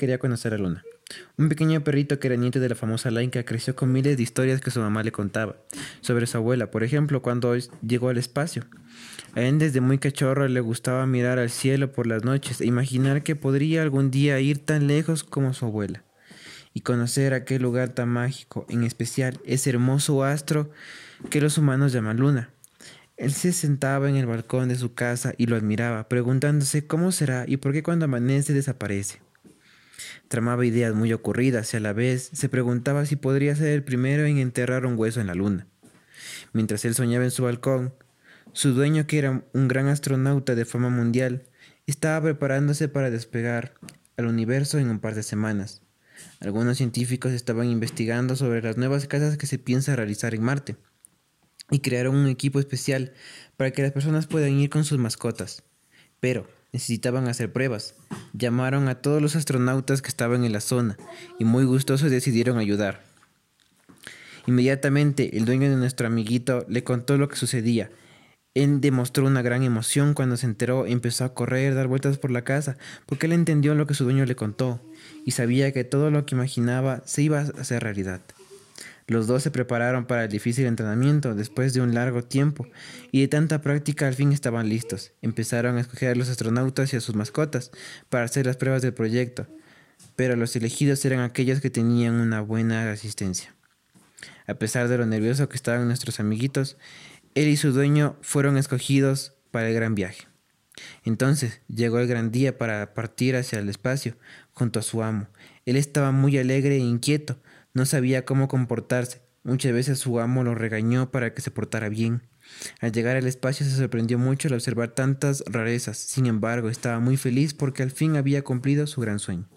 quería conocer a Luna. Un pequeño perrito que era nieto de la famosa Laika creció con miles de historias que su mamá le contaba. Sobre su abuela, por ejemplo, cuando llegó al espacio. A él desde muy cachorro le gustaba mirar al cielo por las noches e imaginar que podría algún día ir tan lejos como su abuela. Y conocer aquel lugar tan mágico, en especial ese hermoso astro que los humanos llaman luna. Él se sentaba en el balcón de su casa y lo admiraba, preguntándose cómo será y por qué cuando amanece desaparece. Tramaba ideas muy ocurridas y a la vez se preguntaba si podría ser el primero en enterrar un hueso en la luna. Mientras él soñaba en su balcón, su dueño, que era un gran astronauta de fama mundial, estaba preparándose para despegar al universo en un par de semanas. Algunos científicos estaban investigando sobre las nuevas casas que se piensa realizar en Marte y crearon un equipo especial para que las personas puedan ir con sus mascotas. Pero necesitaban hacer pruebas. Llamaron a todos los astronautas que estaban en la zona y muy gustosos decidieron ayudar. Inmediatamente el dueño de nuestro amiguito le contó lo que sucedía. Él demostró una gran emoción cuando se enteró y empezó a correr, dar vueltas por la casa, porque él entendió lo que su dueño le contó y sabía que todo lo que imaginaba se iba a hacer realidad. Los dos se prepararon para el difícil entrenamiento después de un largo tiempo y de tanta práctica al fin estaban listos. Empezaron a escoger a los astronautas y a sus mascotas para hacer las pruebas del proyecto, pero los elegidos eran aquellos que tenían una buena asistencia. A pesar de lo nervioso que estaban nuestros amiguitos, él y su dueño fueron escogidos para el gran viaje. Entonces llegó el gran día para partir hacia el espacio junto a su amo. Él estaba muy alegre e inquieto, no sabía cómo comportarse. Muchas veces su amo lo regañó para que se portara bien. Al llegar al espacio se sorprendió mucho al observar tantas rarezas. Sin embargo, estaba muy feliz porque al fin había cumplido su gran sueño.